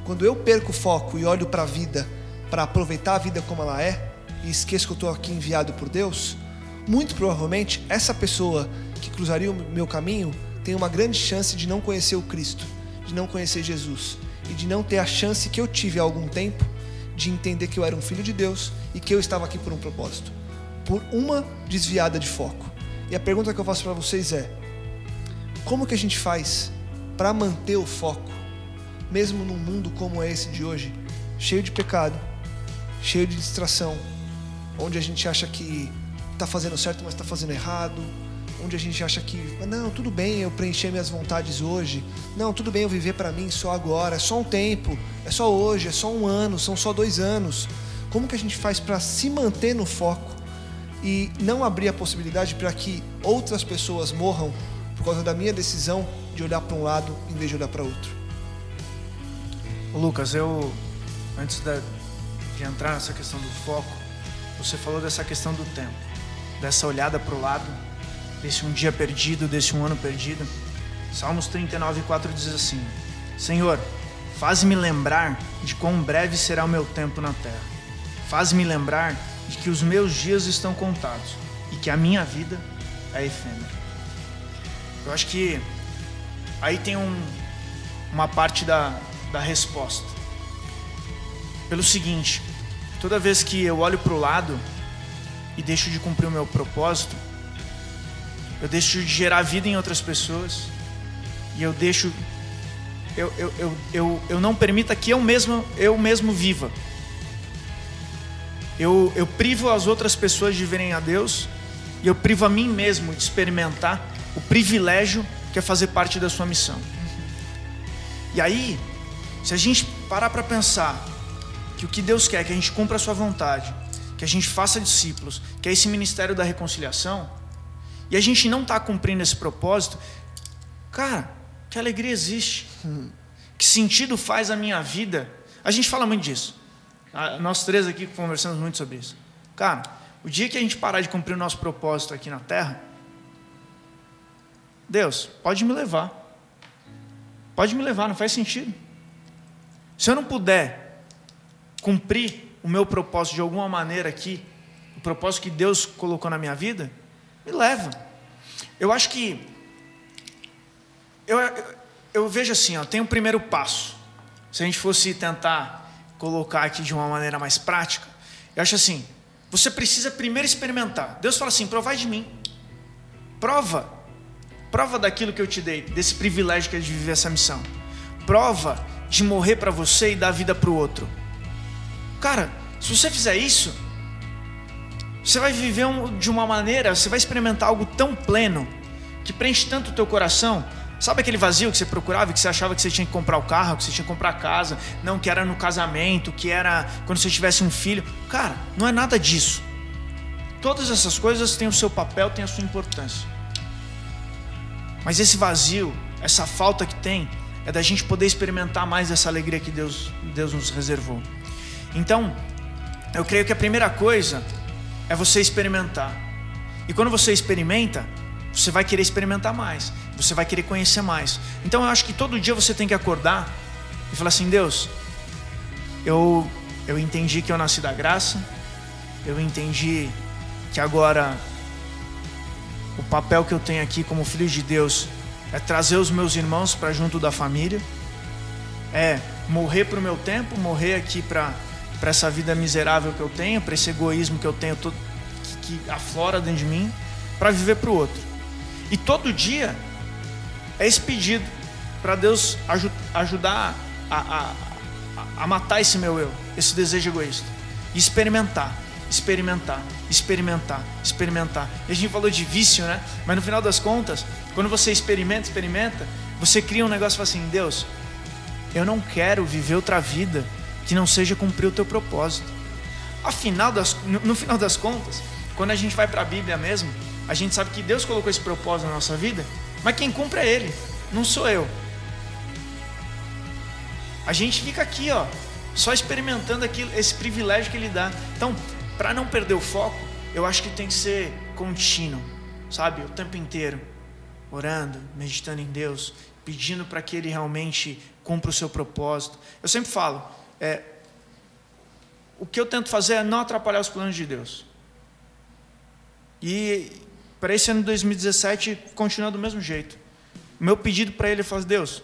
quando eu perco o foco e olho para a vida, para aproveitar a vida como ela é, e esqueço que eu estou aqui enviado por Deus, muito provavelmente essa pessoa que cruzaria o meu caminho tem uma grande chance de não conhecer o Cristo, de não conhecer Jesus e de não ter a chance que eu tive há algum tempo de entender que eu era um filho de Deus e que eu estava aqui por um propósito, por uma desviada de foco. E a pergunta que eu faço para vocês é: como que a gente faz para manter o foco, mesmo num mundo como esse de hoje, cheio de pecado, cheio de distração, onde a gente acha que está fazendo certo, mas está fazendo errado, onde a gente acha que, não, tudo bem eu preencher minhas vontades hoje, não, tudo bem eu viver para mim só agora, é só um tempo, é só hoje, é só um ano, são só dois anos. Como que a gente faz para se manter no foco e não abrir a possibilidade para que outras pessoas morram por causa da minha decisão de olhar para um lado em vez de olhar para outro? Lucas, eu antes da- de entrar nessa questão do foco, você falou dessa questão do tempo, dessa olhada para o lado, desse um dia perdido, desse um ano perdido. Salmos 39, 4 diz assim: Senhor, faz-me lembrar de quão breve será o meu tempo na terra. Faz-me lembrar de que os meus dias estão contados e que a minha vida é efêmera. Eu acho que aí tem um, uma parte da, da resposta. Pelo seguinte, toda vez que eu olho para o lado e deixo de cumprir o meu propósito, eu deixo de gerar vida em outras pessoas e eu deixo eu, eu, eu, eu, eu não permita que eu mesmo eu mesmo viva. Eu, eu privo as outras pessoas de verem a Deus e eu privo a mim mesmo de experimentar o privilégio que é fazer parte da sua missão. E aí, se a gente parar para pensar que o que Deus quer é que a gente cumpra a sua vontade, que a gente faça discípulos, que é esse ministério da reconciliação, e a gente não está cumprindo esse propósito, cara, que alegria existe? Que sentido faz a minha vida? A gente fala muito disso. Ah, nós três aqui conversamos muito sobre isso. Cara, o dia que a gente parar de cumprir o nosso propósito aqui na terra, Deus, pode me levar. Pode me levar, não faz sentido. Se eu não puder cumprir o meu propósito de alguma maneira aqui, o propósito que Deus colocou na minha vida, me leva. Eu acho que. Eu, eu, eu vejo assim, ó, tem um primeiro passo. Se a gente fosse tentar colocar aqui de uma maneira mais prática, eu acho assim: você precisa primeiro experimentar. Deus fala assim: provai de mim. Prova. Prova daquilo que eu te dei, desse privilégio que é de viver essa missão. Prova de morrer para você e dar vida para o outro. Cara, se você fizer isso, você vai viver de uma maneira, você vai experimentar algo tão pleno, que preenche tanto o teu coração, Sabe aquele vazio que você procurava, que você achava que você tinha que comprar o carro, que você tinha que comprar a casa, não, que era no casamento, que era quando você tivesse um filho. Cara, não é nada disso. Todas essas coisas têm o seu papel, têm a sua importância. Mas esse vazio, essa falta que tem, é da gente poder experimentar mais essa alegria que Deus, Deus nos reservou. Então, eu creio que a primeira coisa é você experimentar. E quando você experimenta, você vai querer experimentar mais, você vai querer conhecer mais. Então eu acho que todo dia você tem que acordar e falar assim: Deus, eu, eu entendi que eu nasci da graça, eu entendi que agora o papel que eu tenho aqui como filho de Deus é trazer os meus irmãos para junto da família, é morrer para o meu tempo, morrer aqui para essa vida miserável que eu tenho, para esse egoísmo que eu tenho que, que aflora dentro de mim, para viver para o outro. E todo dia é esse pedido para Deus aj ajudar a, a, a, matar esse meu eu, esse desejo egoísta. E experimentar, experimentar, experimentar, experimentar. E a gente falou de vício, né? Mas no final das contas, quando você experimenta, experimenta, você cria um negócio e fala assim: Deus, eu não quero viver outra vida que não seja cumprir o teu propósito. Afinal das, no, final das contas, quando a gente vai para a Bíblia mesmo, a gente sabe que Deus colocou esse propósito na nossa vida, mas quem cumpre é Ele, não sou eu. A gente fica aqui, ó, só experimentando aquilo, esse privilégio que Ele dá. Então, para não perder o foco, eu acho que tem que ser contínuo, sabe, o tempo inteiro, orando, meditando em Deus, pedindo para que Ele realmente cumpra o seu propósito. Eu sempre falo, é, o que eu tento fazer é não atrapalhar os planos de Deus. E para esse ano de 2017 continuar do mesmo jeito. Meu pedido para ele é Deus,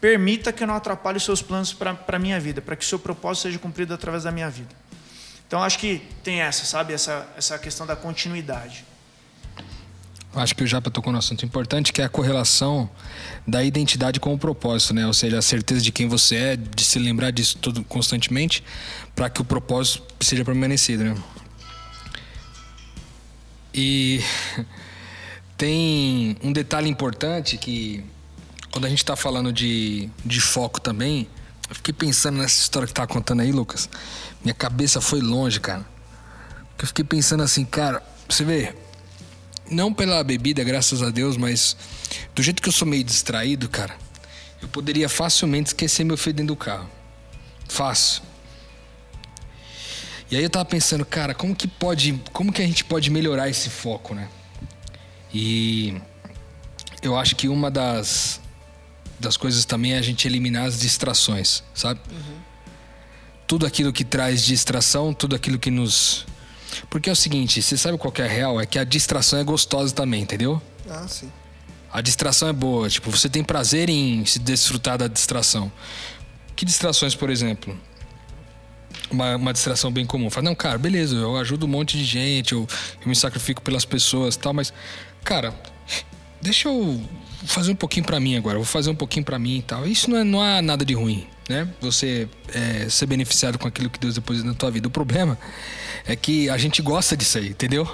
permita que eu não atrapalhe os seus planos para a minha vida, para que o seu propósito seja cumprido através da minha vida. Então acho que tem essa, sabe, essa, essa questão da continuidade. Acho que o Japa tocou no assunto importante, que é a correlação da identidade com o propósito, né? Ou seja, a certeza de quem você é, de se lembrar disso tudo constantemente, para que o propósito seja permanecido, né? E tem um detalhe importante que quando a gente está falando de, de foco também, eu fiquei pensando nessa história que tá contando aí, Lucas. Minha cabeça foi longe, cara. Eu fiquei pensando assim, cara, você vê, não pela bebida, graças a Deus, mas do jeito que eu sou meio distraído, cara, eu poderia facilmente esquecer meu filho dentro do carro. Fácil. E aí eu tava pensando, cara, como que pode, como que a gente pode melhorar esse foco, né? E eu acho que uma das das coisas também é a gente eliminar as distrações, sabe? Uhum. Tudo aquilo que traz distração, tudo aquilo que nos porque é o seguinte, você sabe qual é a real? É que a distração é gostosa também, entendeu? Ah, sim. A distração é boa, tipo, você tem prazer em se desfrutar da distração. Que distrações, por exemplo? uma, uma distração bem comum. Fala, não, cara, beleza, eu ajudo um monte de gente, eu, eu me sacrifico pelas pessoas tal, mas, cara, deixa eu fazer um pouquinho para mim agora, vou fazer um pouquinho para mim e tal. Isso não, é, não há nada de ruim, né? Você é, ser beneficiado com aquilo que Deus deposita na tua vida. O problema é que a gente gosta disso aí, entendeu?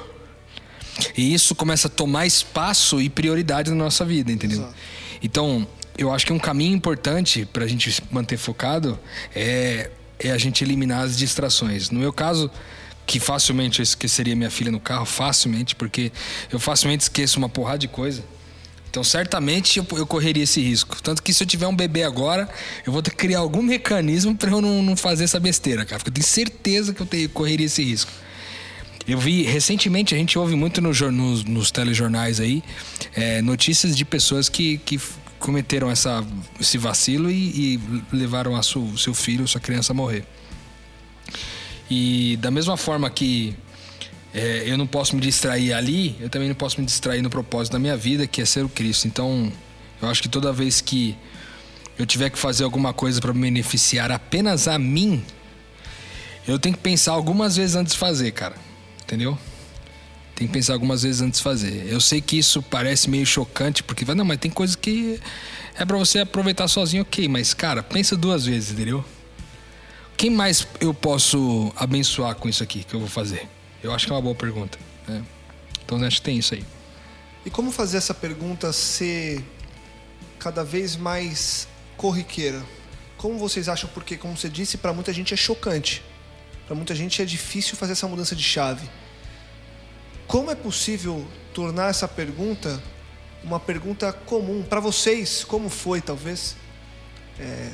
E isso começa a tomar espaço e prioridade na nossa vida, entendeu? Exato. Então, eu acho que um caminho importante para a gente manter focado é, é a gente eliminar as distrações. No meu caso, que facilmente eu esqueceria minha filha no carro, facilmente, porque eu facilmente esqueço uma porrada de coisa. Então, certamente eu, eu, correria esse risco. Tanto que se eu tiver um bebê agora, eu vou ter que criar algum mecanismo para eu não, não, fazer essa besteira, cara. Porque eu tenho certeza que eu ter, correria esse risco. Eu vi recentemente, a gente ouve muito no, nos, nos telejornais aí, é, notícias de pessoas que, que cometeram essa, esse vacilo e, e levaram a su, seu filho, sua criança a morrer. E da mesma forma que é, eu não posso me distrair ali, eu também não posso me distrair no propósito da minha vida, que é ser o Cristo. Então, eu acho que toda vez que eu tiver que fazer alguma coisa para beneficiar apenas a mim, eu tenho que pensar algumas vezes antes de fazer, cara. Entendeu? Tem que pensar algumas vezes antes de fazer. Eu sei que isso parece meio chocante, porque não, mas tem coisas que é para você aproveitar sozinho, ok, mas cara, pensa duas vezes, entendeu? Quem mais eu posso abençoar com isso aqui que eu vou fazer? Eu acho que é uma boa pergunta. Né? Então acho que tem isso aí. E como fazer essa pergunta ser cada vez mais corriqueira? Como vocês acham? Porque, como você disse, para muita gente é chocante. Para muita gente é difícil fazer essa mudança de chave. Como é possível tornar essa pergunta uma pergunta comum para vocês? Como foi, talvez, é,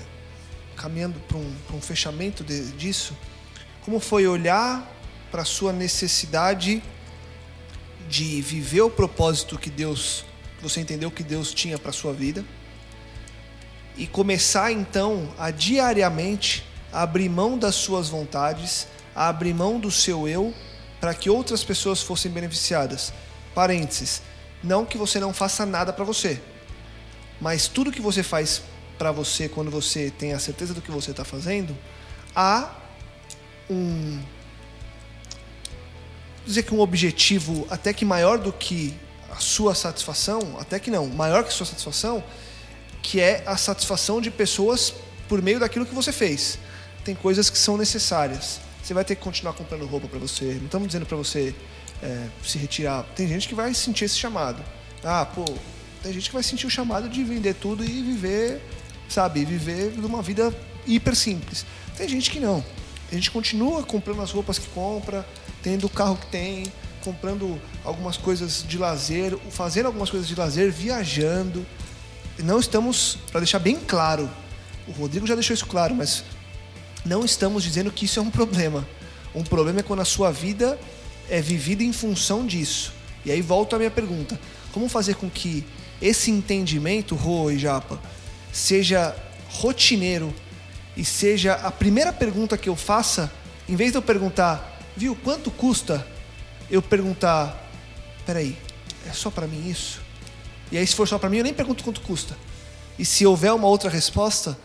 caminhando para um, um, fechamento de, disso? Como foi olhar para a sua necessidade de viver o propósito que Deus, você entendeu que Deus tinha para sua vida? E começar então a diariamente abrir mão das suas vontades, abrir mão do seu eu para que outras pessoas fossem beneficiadas. Parênteses, não que você não faça nada para você, mas tudo que você faz para você quando você tem a certeza do que você está fazendo, há um dizer que um objetivo até que maior do que a sua satisfação, até que não, maior que a sua satisfação, que é a satisfação de pessoas por meio daquilo que você fez. Tem coisas que são necessárias você vai ter que continuar comprando roupa para você. Não estamos dizendo para você é, se retirar. Tem gente que vai sentir esse chamado. Ah, pô, tem gente que vai sentir o chamado de vender tudo e viver, sabe, viver uma vida hiper simples. Tem gente que não. A gente continua comprando as roupas que compra, tendo o carro que tem, comprando algumas coisas de lazer, fazendo algumas coisas de lazer, viajando. Não estamos, para deixar bem claro, o Rodrigo já deixou isso claro, mas não estamos dizendo que isso é um problema. Um problema é quando a sua vida é vivida em função disso. E aí volta a minha pergunta: como fazer com que esse entendimento, Rô e Japa, seja rotineiro e seja a primeira pergunta que eu faça, em vez de eu perguntar, viu, quanto custa? Eu perguntar, peraí, é só para mim isso? E aí, se for só para mim, eu nem pergunto quanto custa. E se houver uma outra resposta,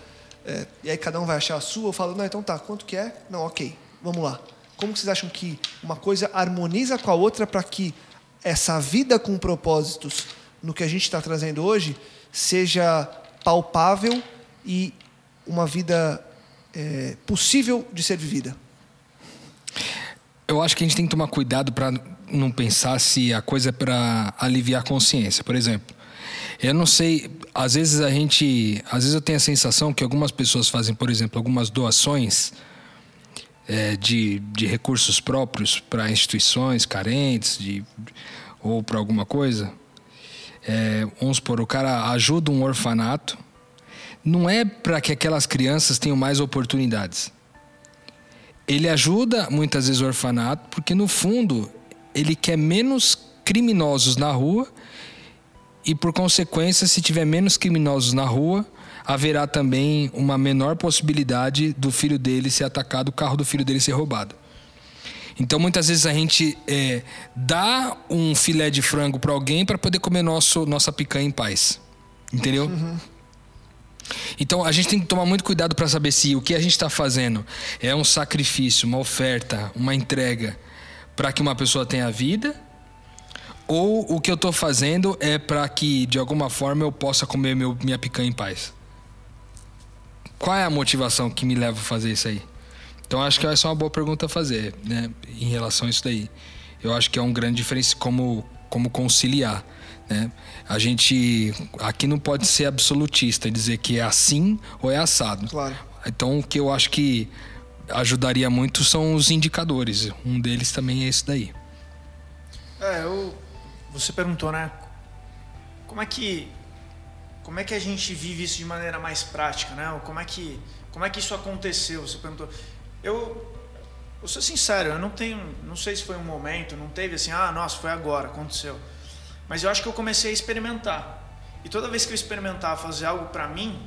é, e aí cada um vai achar a sua, eu falo, não, então tá, quanto que é? Não, ok, vamos lá. Como vocês acham que uma coisa harmoniza com a outra para que essa vida com propósitos no que a gente está trazendo hoje seja palpável e uma vida é, possível de ser vivida? Eu acho que a gente tem que tomar cuidado para não pensar se a coisa é para aliviar a consciência. Por exemplo, eu não sei, às vezes a gente, às vezes eu tenho a sensação que algumas pessoas fazem, por exemplo, algumas doações é, de, de recursos próprios para instituições carentes, de, ou para alguma coisa. É, vamos supor, o cara ajuda um orfanato, não é para que aquelas crianças tenham mais oportunidades. Ele ajuda muitas vezes o orfanato porque, no fundo, ele quer menos criminosos na rua e por consequência, se tiver menos criminosos na rua, haverá também uma menor possibilidade do filho dele ser atacado, o carro do filho dele ser roubado. Então, muitas vezes a gente é, dá um filé de frango para alguém para poder comer nosso, nossa picanha em paz. Entendeu? Uhum. Então a gente tem que tomar muito cuidado para saber se o que a gente está fazendo é um sacrifício, uma oferta, uma entrega para que uma pessoa tenha vida, ou o que eu estou fazendo é para que de alguma forma eu possa comer meu, minha picanha em paz. Qual é a motivação que me leva a fazer isso aí? Então acho que essa é uma boa pergunta a fazer, né, em relação a isso daí. Eu acho que é um grande diferença como como conciliar. Né? A gente aqui não pode ser absolutista, dizer que é assim ou é assado. Claro. Então o que eu acho que ajudaria muito são os indicadores. Um deles também é esse daí. É, eu, você perguntou, né? Como é que como é que a gente vive isso de maneira mais prática, né? Como é que como é que isso aconteceu? Você perguntou. Eu vou ser sincero, eu não tenho, não sei se foi um momento, não teve assim, ah, nossa, foi agora, aconteceu. Mas eu acho que eu comecei a experimentar. E toda vez que eu experimentava fazer algo para mim,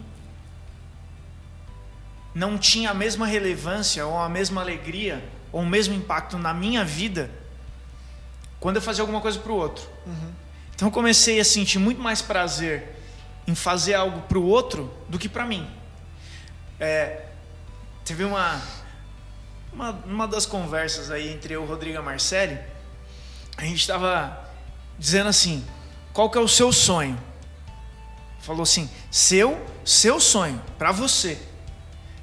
não tinha a mesma relevância ou a mesma alegria ou o mesmo impacto na minha vida quando eu fazia alguma coisa para o outro. Uhum. Então eu comecei a sentir muito mais prazer em fazer algo para o outro do que para mim. É, teve uma, uma uma das conversas aí entre eu, Rodrigo e a Marcele, a gente estava dizendo assim: qual que é o seu sonho? Falou assim: seu, seu sonho, para você.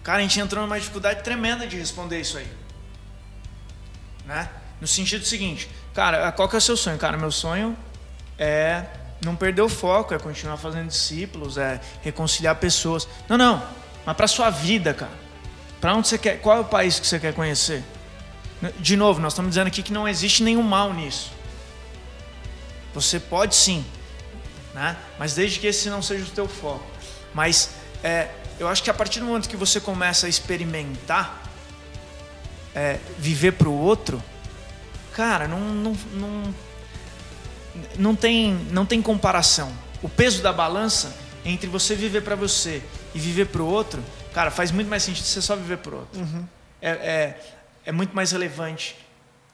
Cara, a gente entrou numa dificuldade tremenda de responder isso aí. Né? No sentido seguinte, cara, qual que é o seu sonho? Cara, meu sonho é não perder o foco, é continuar fazendo discípulos, é reconciliar pessoas. Não, não, mas para sua vida, cara. Para onde você quer? Qual é o país que você quer conhecer? De novo, nós estamos dizendo aqui que não existe nenhum mal nisso. Você pode sim, né? mas desde que esse não seja o teu foco. Mas é, eu acho que a partir do momento que você começa a experimentar, é, viver para o outro, cara, não, não, não, não, tem, não tem comparação. O peso da balança entre você viver para você e viver para o outro, cara, faz muito mais sentido você só viver para o outro. Uhum. É, é, é muito mais relevante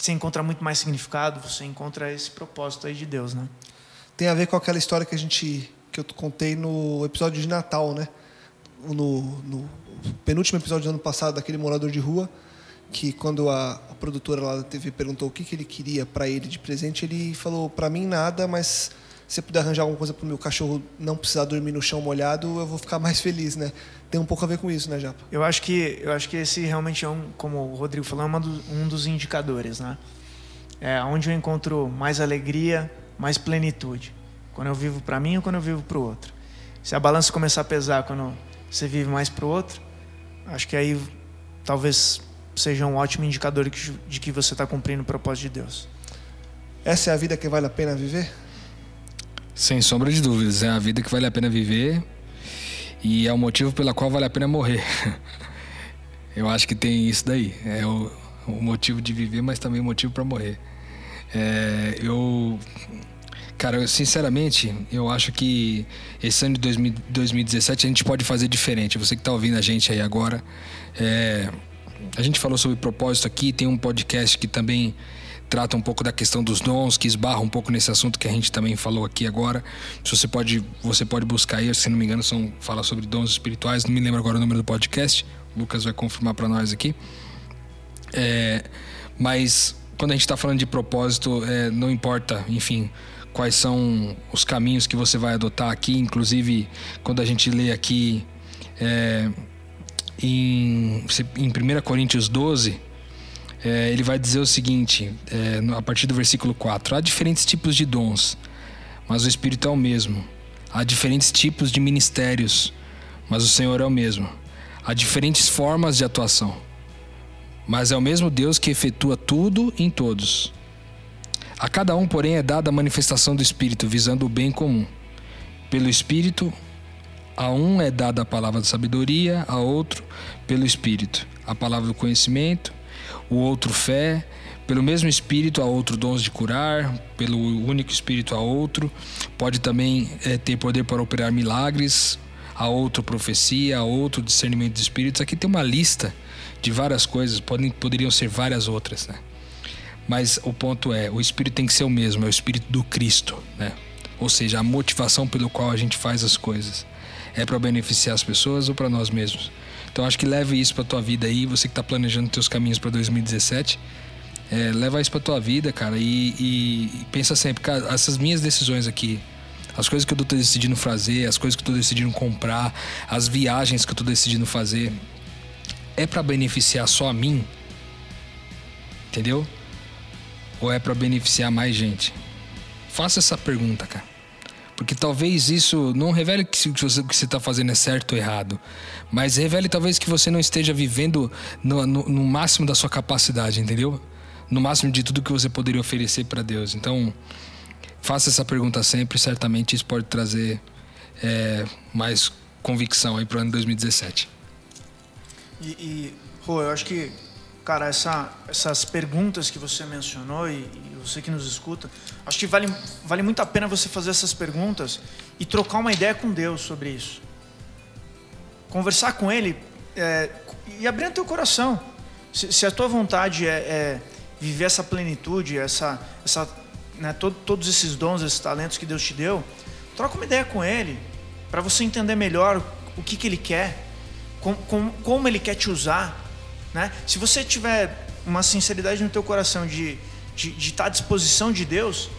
você encontra muito mais significado, você encontra esse propósito aí de Deus, né? Tem a ver com aquela história que a gente que eu contei no episódio de Natal, né? No, no penúltimo episódio do ano passado daquele morador de rua, que quando a, a produtora lá da TV perguntou o que, que ele queria para ele de presente, ele falou para mim nada, mas se eu puder arranjar alguma coisa para o meu cachorro não precisar dormir no chão molhado, eu vou ficar mais feliz, né? Tem um pouco a ver com isso, né, Japa? Eu acho que, eu acho que esse realmente é um, como o Rodrigo falou, é do, um dos indicadores, né? É onde eu encontro mais alegria, mais plenitude. Quando eu vivo para mim ou quando eu vivo para o outro. Se a balança começar a pesar quando você vive mais para o outro, acho que aí talvez seja um ótimo indicador de que você está cumprindo o propósito de Deus. Essa é a vida que vale a pena viver? Sem sombra de dúvidas, é a vida que vale a pena viver e é o motivo pela qual vale a pena morrer. Eu acho que tem isso daí. É o, o motivo de viver, mas também o motivo para morrer. É, eu, cara, eu, sinceramente, eu acho que esse ano de 2000, 2017 a gente pode fazer diferente. Você que está ouvindo a gente aí agora, é, a gente falou sobre propósito aqui. Tem um podcast que também trata um pouco da questão dos dons, que esbarra um pouco nesse assunto que a gente também falou aqui agora. Se você pode, você pode buscar aí, se não me engano, são fala sobre dons espirituais. Não me lembro agora o número do podcast. O Lucas vai confirmar para nós aqui. É, mas quando a gente está falando de propósito, é, não importa, enfim, quais são os caminhos que você vai adotar aqui. Inclusive, quando a gente lê aqui é, em, em 1 Coríntios 12 é, ele vai dizer o seguinte, é, a partir do versículo 4: Há diferentes tipos de dons, mas o Espírito é o mesmo. Há diferentes tipos de ministérios, mas o Senhor é o mesmo. Há diferentes formas de atuação, mas é o mesmo Deus que efetua tudo em todos. A cada um, porém, é dada a manifestação do Espírito, visando o bem comum. Pelo Espírito, a um é dada a palavra da sabedoria, a outro, pelo Espírito, a palavra do conhecimento o outro fé, pelo mesmo Espírito a outro dons de curar, pelo único Espírito a outro, pode também é, ter poder para operar milagres, a outro profecia, a outro discernimento de espíritos. Aqui tem uma lista de várias coisas, podem, poderiam ser várias outras, né? Mas o ponto é, o Espírito tem que ser o mesmo, é o Espírito do Cristo, né? Ou seja, a motivação pelo qual a gente faz as coisas. É para beneficiar as pessoas ou para nós mesmos? Então acho que leve isso para tua vida aí, você que está planejando teus caminhos para 2017. É, leva isso para tua vida, cara, e, e, e pensa sempre, cara, essas minhas decisões aqui, as coisas que eu tô decidindo fazer, as coisas que eu tô decidindo comprar, as viagens que eu tô decidindo fazer, é para beneficiar só a mim? Entendeu? Ou é para beneficiar mais gente? Faça essa pergunta, cara. Porque talvez isso não revele que o que você está fazendo é certo ou errado, mas revele talvez que você não esteja vivendo no, no, no máximo da sua capacidade, entendeu? No máximo de tudo que você poderia oferecer para Deus. Então, faça essa pergunta sempre, certamente isso pode trazer é, mais convicção aí para o ano 2017. E, e Rô, eu acho que, cara, essa, essas perguntas que você mencionou e, e, você que nos escuta, acho que vale, vale muito a pena você fazer essas perguntas e trocar uma ideia com Deus sobre isso. Conversar com Ele é, e abrir o teu coração. Se, se a tua vontade é, é, viver essa plenitude, essa, essa, né, todo, todos esses dons, esses talentos que Deus te deu, troca uma ideia com Ele para você entender melhor o que, que Ele quer como, como, como Ele quer te usar. Né? Se você tiver uma sinceridade no teu coração de, de, de estar à disposição de Deus,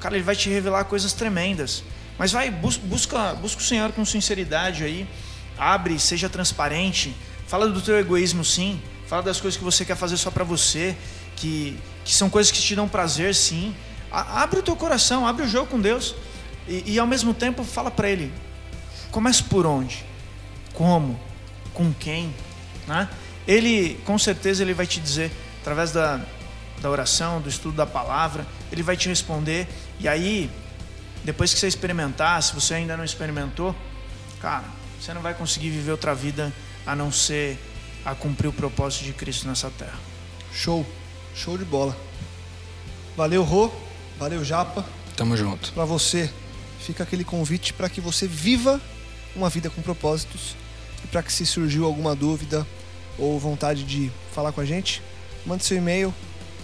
cara, Ele vai te revelar coisas tremendas. Mas vai, busca, busca o Senhor com sinceridade aí, abre, seja transparente, fala do teu egoísmo sim, fala das coisas que você quer fazer só para você, que, que são coisas que te dão prazer sim. A, abre o teu coração, abre o jogo com Deus e, e ao mesmo tempo fala para Ele, comece por onde? Como? com quem, né? Ele, com certeza, ele vai te dizer através da, da oração, do estudo da palavra, ele vai te responder. E aí, depois que você experimentar, se você ainda não experimentou, cara, você não vai conseguir viver outra vida a não ser a cumprir o propósito de Cristo nessa terra. Show, show de bola. Valeu, Rô, valeu, Japa. Tamo junto. Para você, fica aquele convite para que você viva uma vida com propósitos e para que se surgiu alguma dúvida ou vontade de falar com a gente, mande seu e-mail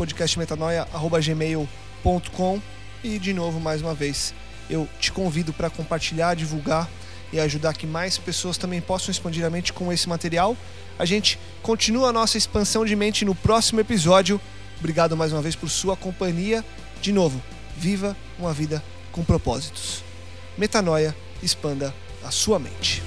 podcastmetanoia@gmail.com e de novo mais uma vez eu te convido para compartilhar, divulgar e ajudar que mais pessoas também possam expandir a mente com esse material. A gente continua a nossa expansão de mente no próximo episódio. Obrigado mais uma vez por sua companhia. De novo, viva uma vida com propósitos. Metanoia, expanda a sua mente.